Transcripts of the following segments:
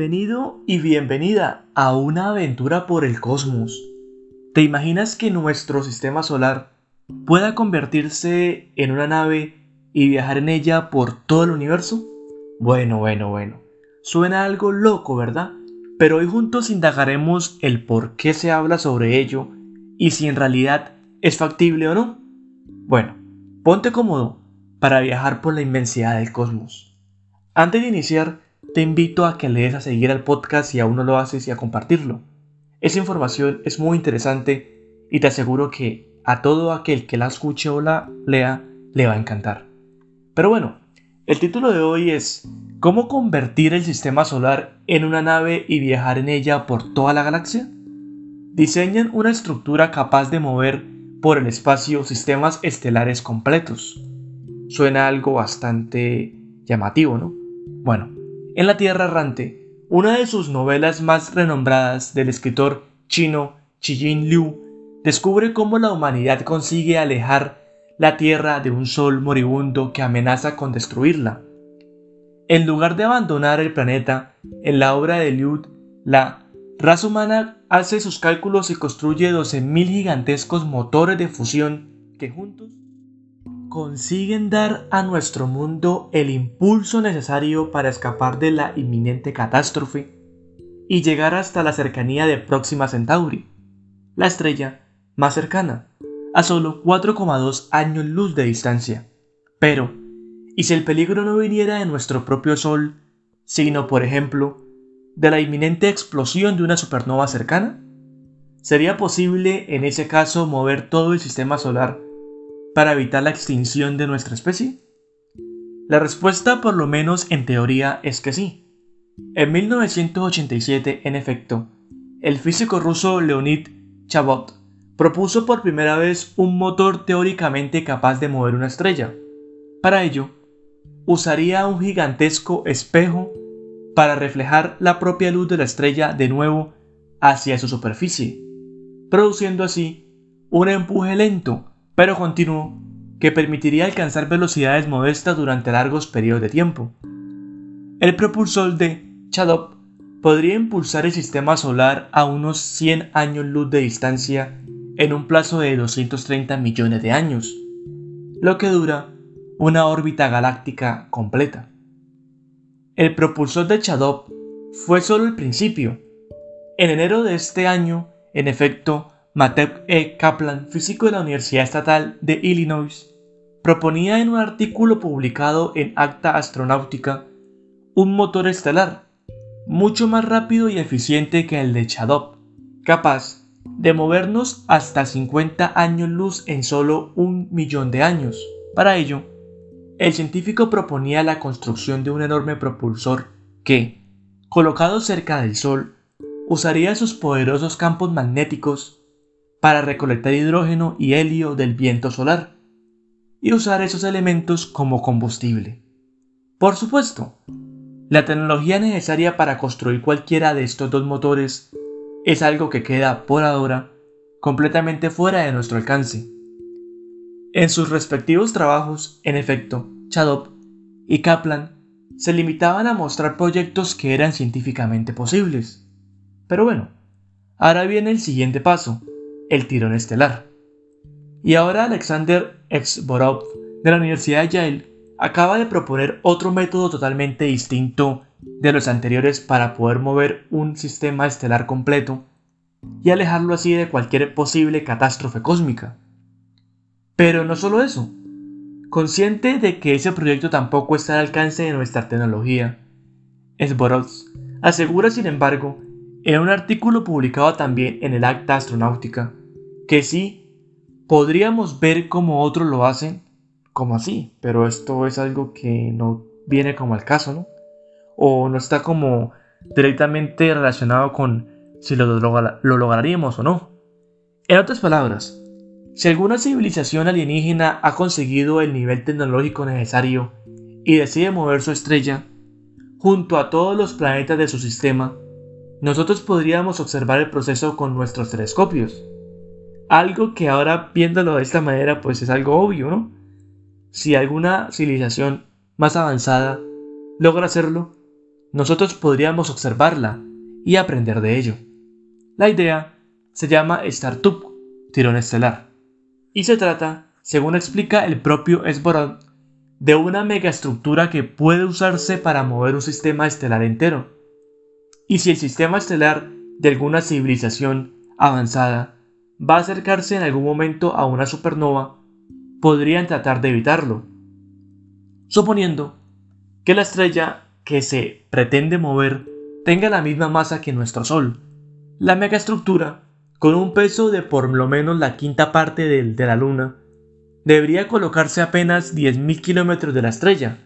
Bienvenido y bienvenida a una aventura por el cosmos. ¿Te imaginas que nuestro sistema solar pueda convertirse en una nave y viajar en ella por todo el universo? Bueno, bueno, bueno. Suena algo loco, ¿verdad? Pero hoy juntos indagaremos el por qué se habla sobre ello y si en realidad es factible o no. Bueno, ponte cómodo para viajar por la inmensidad del cosmos. Antes de iniciar, te invito a que le des a seguir al podcast si aún no lo haces y a compartirlo. Esa información es muy interesante y te aseguro que a todo aquel que la escuche o la lea le va a encantar. Pero bueno, el título de hoy es ¿Cómo convertir el sistema solar en una nave y viajar en ella por toda la galaxia? Diseñan una estructura capaz de mover por el espacio sistemas estelares completos. Suena algo bastante llamativo, ¿no? Bueno, en La Tierra Errante, una de sus novelas más renombradas del escritor chino Qijin Liu, descubre cómo la humanidad consigue alejar la Tierra de un sol moribundo que amenaza con destruirla. En lugar de abandonar el planeta, en la obra de Liu, la raza humana hace sus cálculos y construye 12.000 gigantescos motores de fusión que juntos consiguen dar a nuestro mundo el impulso necesario para escapar de la inminente catástrofe y llegar hasta la cercanía de Próxima Centauri, la estrella más cercana, a solo 4,2 años luz de distancia. Pero, ¿y si el peligro no viniera de nuestro propio Sol, sino, por ejemplo, de la inminente explosión de una supernova cercana? ¿Sería posible en ese caso mover todo el sistema solar para evitar la extinción de nuestra especie? La respuesta, por lo menos en teoría, es que sí. En 1987, en efecto, el físico ruso Leonid Chabot propuso por primera vez un motor teóricamente capaz de mover una estrella. Para ello, usaría un gigantesco espejo para reflejar la propia luz de la estrella de nuevo hacia su superficie, produciendo así un empuje lento pero continuo, que permitiría alcanzar velocidades modestas durante largos periodos de tiempo. El propulsor de Chadop podría impulsar el sistema solar a unos 100 años luz de distancia en un plazo de 230 millones de años, lo que dura una órbita galáctica completa. El propulsor de Chadop fue solo el principio. En enero de este año, en efecto, Matthew E. Kaplan, físico de la Universidad Estatal de Illinois, proponía en un artículo publicado en Acta Astronáutica un motor estelar mucho más rápido y eficiente que el de Chadop, capaz de movernos hasta 50 años luz en solo un millón de años. Para ello, el científico proponía la construcción de un enorme propulsor que, colocado cerca del Sol, usaría sus poderosos campos magnéticos para recolectar hidrógeno y helio del viento solar y usar esos elementos como combustible. Por supuesto, la tecnología necesaria para construir cualquiera de estos dos motores es algo que queda por ahora completamente fuera de nuestro alcance. En sus respectivos trabajos, en efecto, Chadop y Kaplan se limitaban a mostrar proyectos que eran científicamente posibles. Pero bueno, ahora viene el siguiente paso, el tirón estelar. Y ahora Alexander Exborov de la Universidad de Yale acaba de proponer otro método totalmente distinto de los anteriores para poder mover un sistema estelar completo y alejarlo así de cualquier posible catástrofe cósmica. Pero no solo eso, consciente de que ese proyecto tampoco está al alcance de nuestra tecnología, Sborov asegura sin embargo en un artículo publicado también en el Acta Astronáutica que sí podríamos ver como otros lo hacen, como así, pero esto es algo que no viene como al caso, ¿no? O no está como directamente relacionado con si lo, lo lograríamos o no. En otras palabras, si alguna civilización alienígena ha conseguido el nivel tecnológico necesario y decide mover su estrella, junto a todos los planetas de su sistema, nosotros podríamos observar el proceso con nuestros telescopios algo que ahora viéndolo de esta manera pues es algo obvio, ¿no? Si alguna civilización más avanzada logra hacerlo, nosotros podríamos observarla y aprender de ello. La idea se llama Startup, tirón estelar, y se trata, según explica el propio Esborod, de una megaestructura que puede usarse para mover un sistema estelar entero. Y si el sistema estelar de alguna civilización avanzada va a acercarse en algún momento a una supernova, podrían tratar de evitarlo. Suponiendo que la estrella que se pretende mover tenga la misma masa que nuestro Sol, la megaestructura, con un peso de por lo menos la quinta parte del de la Luna, debería colocarse apenas 10.000 kilómetros de la estrella.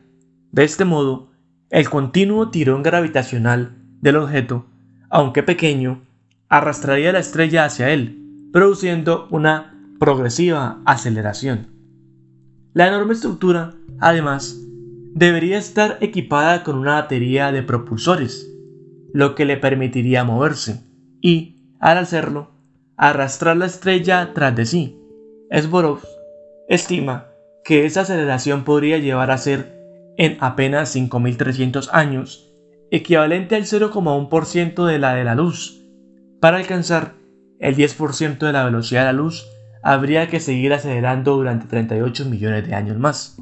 De este modo, el continuo tirón gravitacional del objeto, aunque pequeño, arrastraría la estrella hacia él, produciendo una progresiva aceleración. La enorme estructura, además, debería estar equipada con una batería de propulsores, lo que le permitiría moverse y, al hacerlo, arrastrar la estrella tras de sí. Sborov estima que esa aceleración podría llevar a ser, en apenas 5.300 años, equivalente al 0,1% de la de la luz, para alcanzar el 10% de la velocidad de la luz, habría que seguir acelerando durante 38 millones de años más.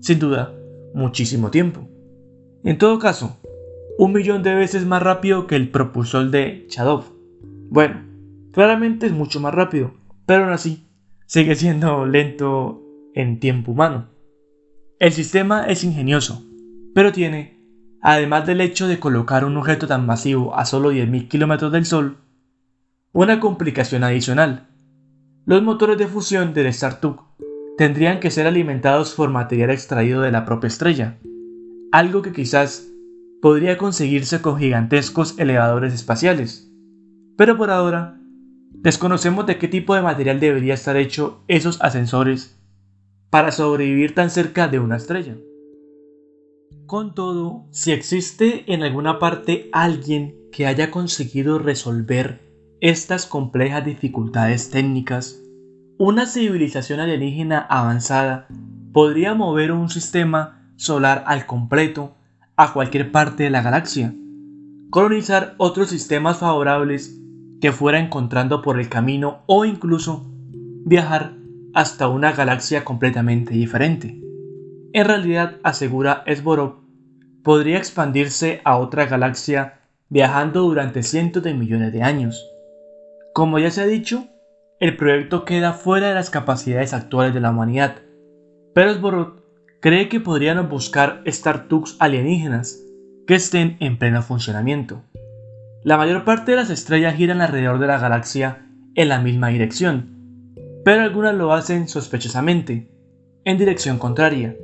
Sin duda, muchísimo tiempo. En todo caso, un millón de veces más rápido que el propulsor de Chadov. Bueno, claramente es mucho más rápido, pero aún así, sigue siendo lento en tiempo humano. El sistema es ingenioso, pero tiene, además del hecho de colocar un objeto tan masivo a solo 10.000 kilómetros del Sol, una complicación adicional. Los motores de fusión del Startup tendrían que ser alimentados por material extraído de la propia estrella, algo que quizás podría conseguirse con gigantescos elevadores espaciales. Pero por ahora, desconocemos de qué tipo de material debería estar hecho esos ascensores para sobrevivir tan cerca de una estrella. Con todo, si existe en alguna parte alguien que haya conseguido resolver estas complejas dificultades técnicas, una civilización alienígena avanzada podría mover un sistema solar al completo a cualquier parte de la galaxia, colonizar otros sistemas favorables que fuera encontrando por el camino o incluso viajar hasta una galaxia completamente diferente. En realidad, asegura Esborov, podría expandirse a otra galaxia viajando durante cientos de millones de años como ya se ha dicho, el proyecto queda fuera de las capacidades actuales de la humanidad, pero Sborot cree que podrían buscar startups alienígenas que estén en pleno funcionamiento. La mayor parte de las estrellas giran alrededor de la galaxia en la misma dirección, pero algunas lo hacen sospechosamente, en dirección contraria.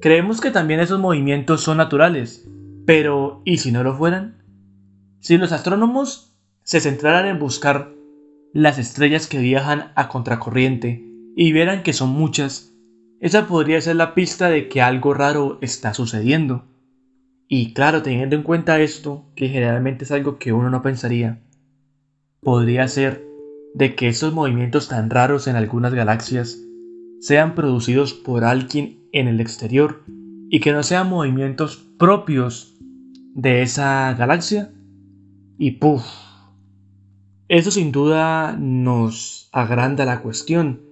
Creemos que también esos movimientos son naturales, pero ¿y si no lo fueran? Si los astrónomos se centraran en buscar las estrellas que viajan a contracorriente y vieran que son muchas, esa podría ser la pista de que algo raro está sucediendo. Y claro, teniendo en cuenta esto, que generalmente es algo que uno no pensaría, podría ser de que esos movimientos tan raros en algunas galaxias sean producidos por alguien en el exterior y que no sean movimientos propios de esa galaxia. Y puff, eso sin duda nos agranda la cuestión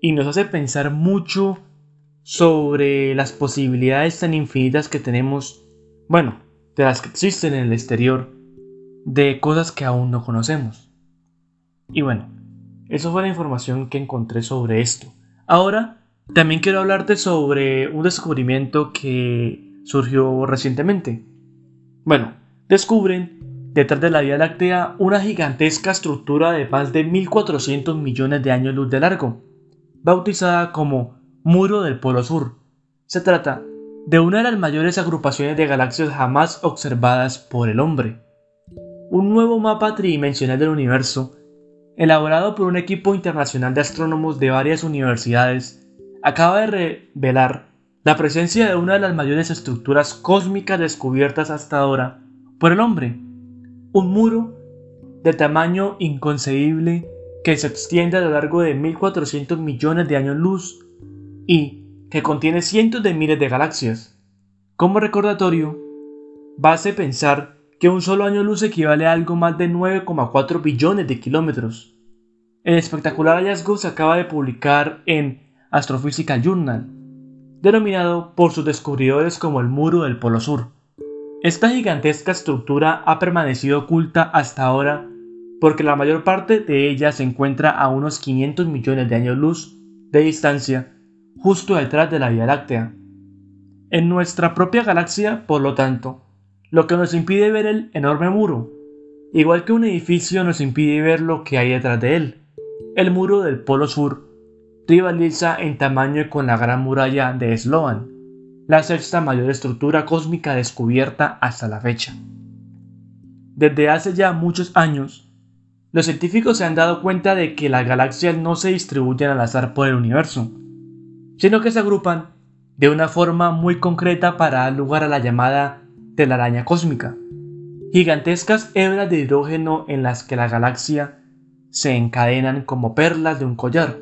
y nos hace pensar mucho sobre las posibilidades tan infinitas que tenemos, bueno, de las que existen en el exterior, de cosas que aún no conocemos. Y bueno, eso fue la información que encontré sobre esto. Ahora, también quiero hablarte sobre un descubrimiento que surgió recientemente. Bueno, descubren detrás de la Vía Láctea una gigantesca estructura de más de 1.400 millones de años luz de largo, bautizada como Muro del Polo Sur. Se trata de una de las mayores agrupaciones de galaxias jamás observadas por el hombre. Un nuevo mapa tridimensional del universo, elaborado por un equipo internacional de astrónomos de varias universidades, acaba de revelar la presencia de una de las mayores estructuras cósmicas descubiertas hasta ahora por el hombre un muro de tamaño inconcebible que se extiende a lo largo de 1400 millones de años luz y que contiene cientos de miles de galaxias. Como recordatorio, base pensar que un solo año luz equivale a algo más de 9,4 billones de kilómetros. El espectacular hallazgo se acaba de publicar en Astrophysical Journal, denominado por sus descubridores como el muro del Polo Sur. Esta gigantesca estructura ha permanecido oculta hasta ahora porque la mayor parte de ella se encuentra a unos 500 millones de años luz de distancia, justo detrás de la Vía Láctea. En nuestra propia galaxia, por lo tanto, lo que nos impide ver el enorme muro, igual que un edificio nos impide ver lo que hay detrás de él. El muro del Polo Sur rivaliza en tamaño con la Gran Muralla de Sloan, la sexta mayor estructura cósmica descubierta hasta la fecha. Desde hace ya muchos años, los científicos se han dado cuenta de que las galaxias no se distribuyen al azar por el universo, sino que se agrupan de una forma muy concreta para dar lugar a la llamada telaraña cósmica, gigantescas hebras de hidrógeno en las que la galaxia se encadenan como perlas de un collar,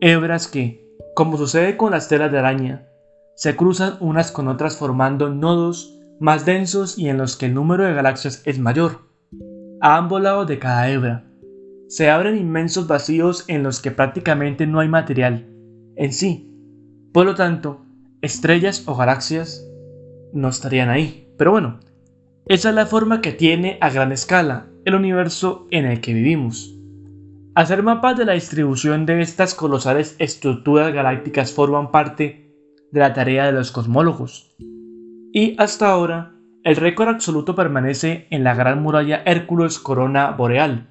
hebras que, como sucede con las telas de araña, se cruzan unas con otras formando nodos más densos y en los que el número de galaxias es mayor. A ambos lados de cada hebra se abren inmensos vacíos en los que prácticamente no hay material en sí. Por lo tanto, estrellas o galaxias no estarían ahí. Pero bueno, esa es la forma que tiene a gran escala el universo en el que vivimos. Hacer mapas de la distribución de estas colosales estructuras galácticas forman parte de la tarea de los cosmólogos. Y hasta ahora, el récord absoluto permanece en la gran muralla Hércules Corona Boreal,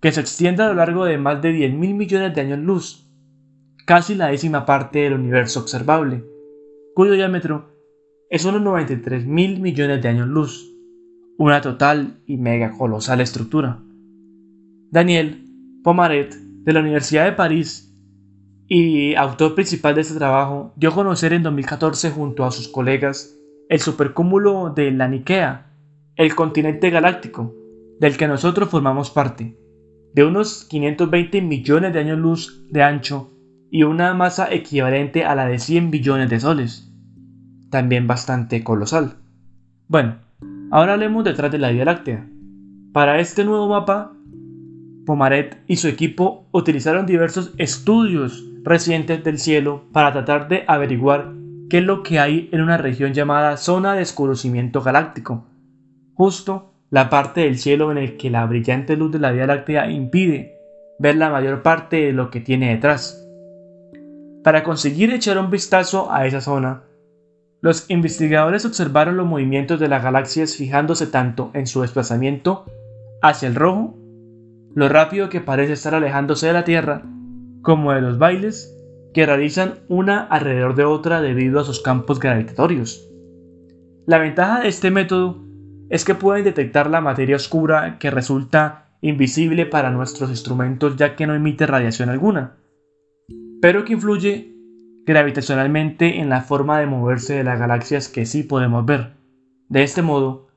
que se extiende a lo largo de más de 10.000 millones de años luz, casi la décima parte del universo observable, cuyo diámetro es unos 93 mil millones de años luz, una total y mega colosal estructura. Daniel Pomaret, de la Universidad de París y autor principal de este trabajo, dio a conocer en 2014 junto a sus colegas el supercúmulo de la Nikea, el continente galáctico, del que nosotros formamos parte, de unos 520 millones de años luz de ancho y una masa equivalente a la de 100 billones de soles también bastante colosal. Bueno, ahora hablemos detrás de la Vía Láctea. Para este nuevo mapa, Pomaret y su equipo utilizaron diversos estudios recientes del cielo para tratar de averiguar qué es lo que hay en una región llamada zona de escurecimiento galáctico, justo la parte del cielo en el que la brillante luz de la Vía Láctea impide ver la mayor parte de lo que tiene detrás. Para conseguir echar un vistazo a esa zona, los investigadores observaron los movimientos de las galaxias fijándose tanto en su desplazamiento hacia el rojo, lo rápido que parece estar alejándose de la Tierra, como de los bailes que realizan una alrededor de otra debido a sus campos gravitatorios. La ventaja de este método es que pueden detectar la materia oscura que resulta invisible para nuestros instrumentos ya que no emite radiación alguna, pero que influye gravitacionalmente en la forma de moverse de las galaxias que sí podemos ver. De este modo,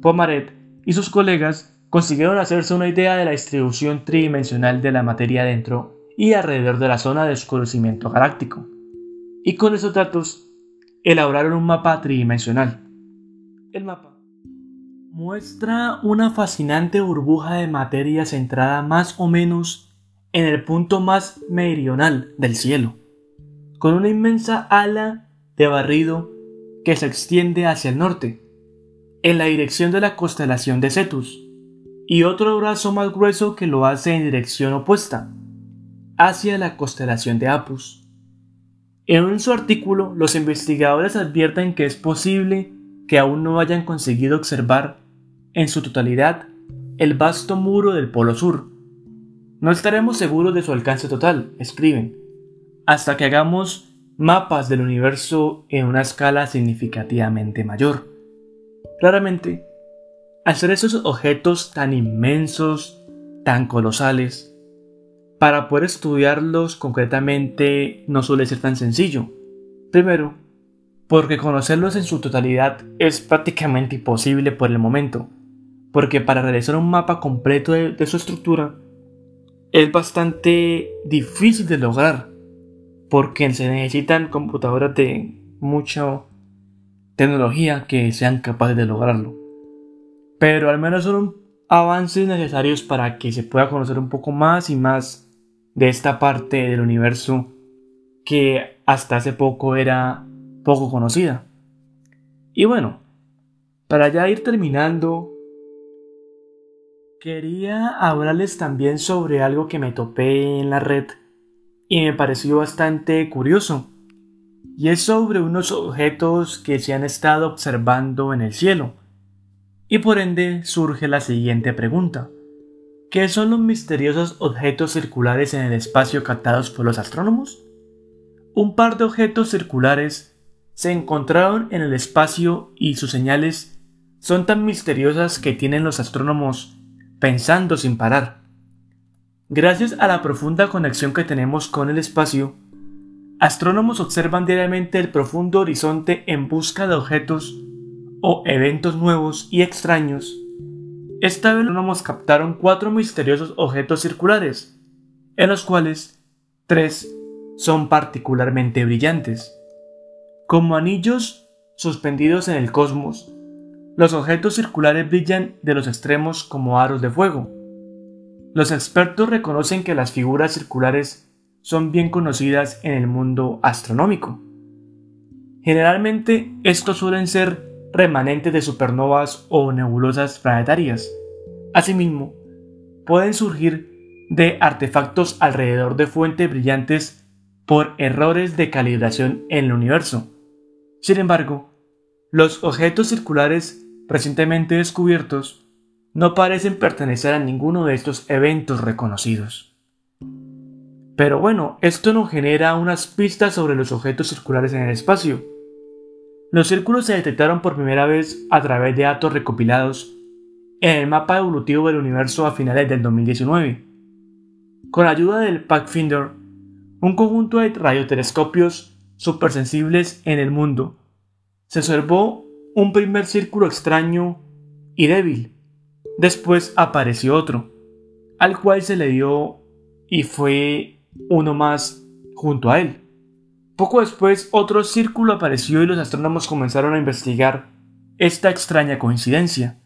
Pomaret y sus colegas consiguieron hacerse una idea de la distribución tridimensional de la materia dentro y alrededor de la zona de oscurecimiento galáctico. Y con esos datos, elaboraron un mapa tridimensional. El mapa muestra una fascinante burbuja de materia centrada más o menos en el punto más meridional del cielo con una inmensa ala de barrido que se extiende hacia el norte, en la dirección de la constelación de Cetus, y otro brazo más grueso que lo hace en dirección opuesta, hacia la constelación de Apus. En su artículo, los investigadores advierten que es posible que aún no hayan conseguido observar en su totalidad el vasto muro del Polo Sur. No estaremos seguros de su alcance total, escriben, hasta que hagamos mapas del universo en una escala significativamente mayor. Claramente, hacer esos objetos tan inmensos, tan colosales, para poder estudiarlos concretamente no suele ser tan sencillo. Primero, porque conocerlos en su totalidad es prácticamente imposible por el momento, porque para realizar un mapa completo de, su estructura es bastante difícil de lograr porque se necesitan computadoras de mucho tecnología que sean capaces de lograrlo. Pero al menos son avances necesarios para que se pueda conocer un poco más y más de esta parte del universo que hasta hace poco era poco conocida. Y bueno, para ya ir terminando, quería hablarles también sobre algo que me topé en la red y me pareció bastante curioso. Y es sobre unos objetos que se han estado observando en el cielo. Y por ende surge la siguiente pregunta. ¿Qué son los misteriosos objetos circulares en el espacio captados por los astrónomos? Un par de objetos circulares se encontraron en el espacio y sus señales son tan misteriosas que tienen los astrónomos pensando sin parar. Gracias a la profunda conexión que tenemos con el espacio, astrónomos observan diariamente el profundo horizonte en busca de objetos o eventos nuevos y extraños. Esta vez astrónomos captaron cuatro misteriosos objetos circulares, en los cuales tres son particularmente brillantes. Como anillos suspendidos en el cosmos, los objetos circulares brillan de los extremos como aros de fuego. Los expertos reconocen que las figuras circulares son bien conocidas en el mundo astronómico. Generalmente estos suelen ser remanentes de supernovas o nebulosas planetarias. Asimismo, pueden surgir de artefactos alrededor de fuentes brillantes por errores de calibración en el universo. Sin embargo, los objetos circulares recientemente descubiertos no parecen pertenecer a ninguno de estos eventos reconocidos. Pero bueno, esto nos genera unas pistas sobre los objetos circulares en el espacio. Los círculos se detectaron por primera vez a través de datos recopilados en el mapa evolutivo del universo a finales del 2019. Con ayuda del Pathfinder, un conjunto de radiotelescopios supersensibles en el mundo, se observó un primer círculo extraño y débil, Después apareció otro, al cual se le dio y fue uno más junto a él. Poco después otro círculo apareció y los astrónomos comenzaron a investigar esta extraña coincidencia.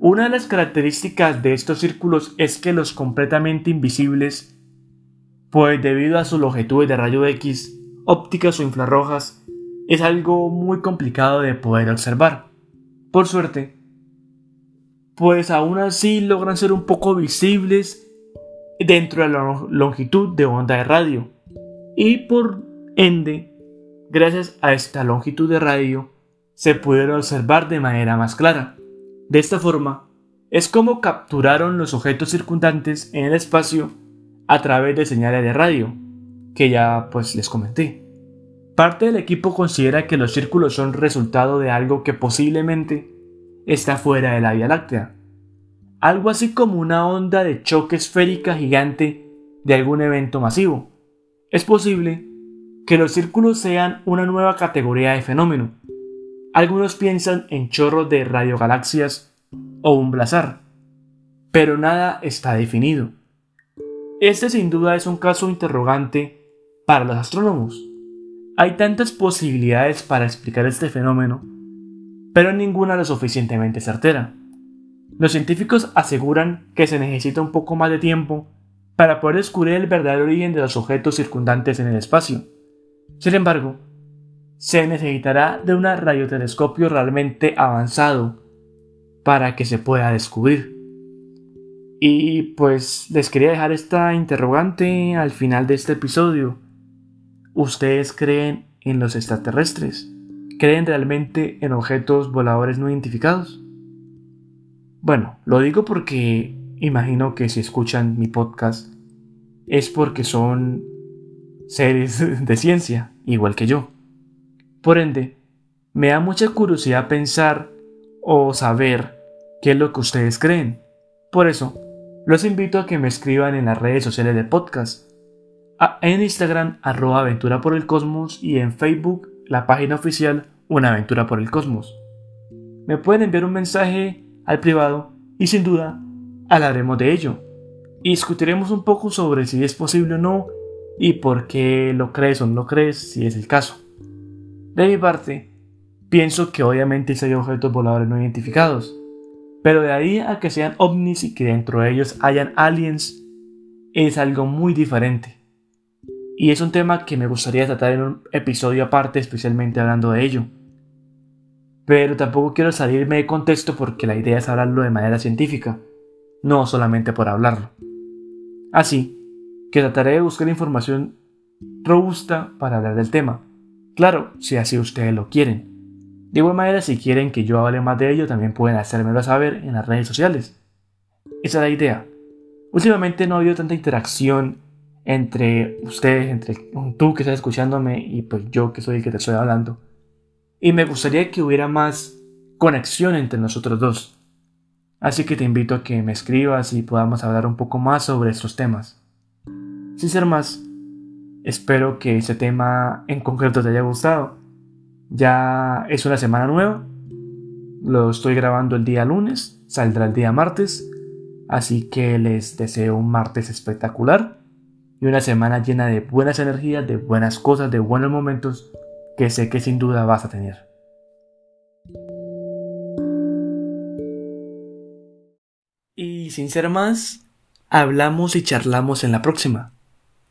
Una de las características de estos círculos es que los completamente invisibles, pues debido a su longitud de rayo X, ópticas o infrarrojas, es algo muy complicado de poder observar. Por suerte, pues aún así logran ser un poco visibles dentro de la longitud de onda de radio. Y por ende, gracias a esta longitud de radio, se pudieron observar de manera más clara. De esta forma, es como capturaron los objetos circundantes en el espacio a través de señales de radio, que ya pues les comenté. Parte del equipo considera que los círculos son resultado de algo que posiblemente está fuera de la Vía Láctea. Algo así como una onda de choque esférica gigante de algún evento masivo. Es posible que los círculos sean una nueva categoría de fenómeno. Algunos piensan en chorros de radiogalaxias o un blazar, pero nada está definido. Este sin duda es un caso interrogante para los astrónomos. Hay tantas posibilidades para explicar este fenómeno pero ninguna lo suficientemente certera. Los científicos aseguran que se necesita un poco más de tiempo para poder descubrir el verdadero origen de los objetos circundantes en el espacio. Sin embargo, se necesitará de un radiotelescopio realmente avanzado para que se pueda descubrir. Y pues les quería dejar esta interrogante al final de este episodio. ¿Ustedes creen en los extraterrestres? creen realmente en objetos voladores no identificados? Bueno, lo digo porque imagino que si escuchan mi podcast es porque son seres de ciencia, igual que yo. Por ende, me da mucha curiosidad pensar o saber qué es lo que ustedes creen. Por eso, los invito a que me escriban en las redes sociales del podcast. En Instagram, arroba y en Facebook la página oficial Una aventura por el cosmos. Me pueden enviar un mensaje al privado y sin duda hablaremos de ello. Y discutiremos un poco sobre si es posible o no y por qué lo crees o no lo crees si es el caso. De mi parte, pienso que obviamente hay objetos voladores no identificados. Pero de ahí a que sean ovnis y que dentro de ellos hayan aliens, es algo muy diferente. Y es un tema que me gustaría tratar en un episodio aparte, especialmente hablando de ello. Pero tampoco quiero salirme de contexto porque la idea es hablarlo de manera científica, no solamente por hablarlo. Así que trataré de buscar información robusta para hablar del tema. Claro, si así ustedes lo quieren. De igual manera, si quieren que yo hable más de ello, también pueden hacérmelo saber en las redes sociales. Esa es la idea. Últimamente no ha habido tanta interacción entre ustedes, entre tú que estás escuchándome y pues yo que soy el que te estoy hablando. Y me gustaría que hubiera más conexión entre nosotros dos. Así que te invito a que me escribas y podamos hablar un poco más sobre estos temas. Sin ser más, espero que ese tema en concreto te haya gustado ya es una semana nueva. Lo estoy grabando el día lunes, saldrá el día martes. Así que les deseo un martes espectacular y una semana llena de buenas energías, de buenas cosas, de buenos momentos que sé que sin duda vas a tener. Y sin ser más, hablamos y charlamos en la próxima.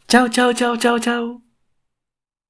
叫叫叫叫叫。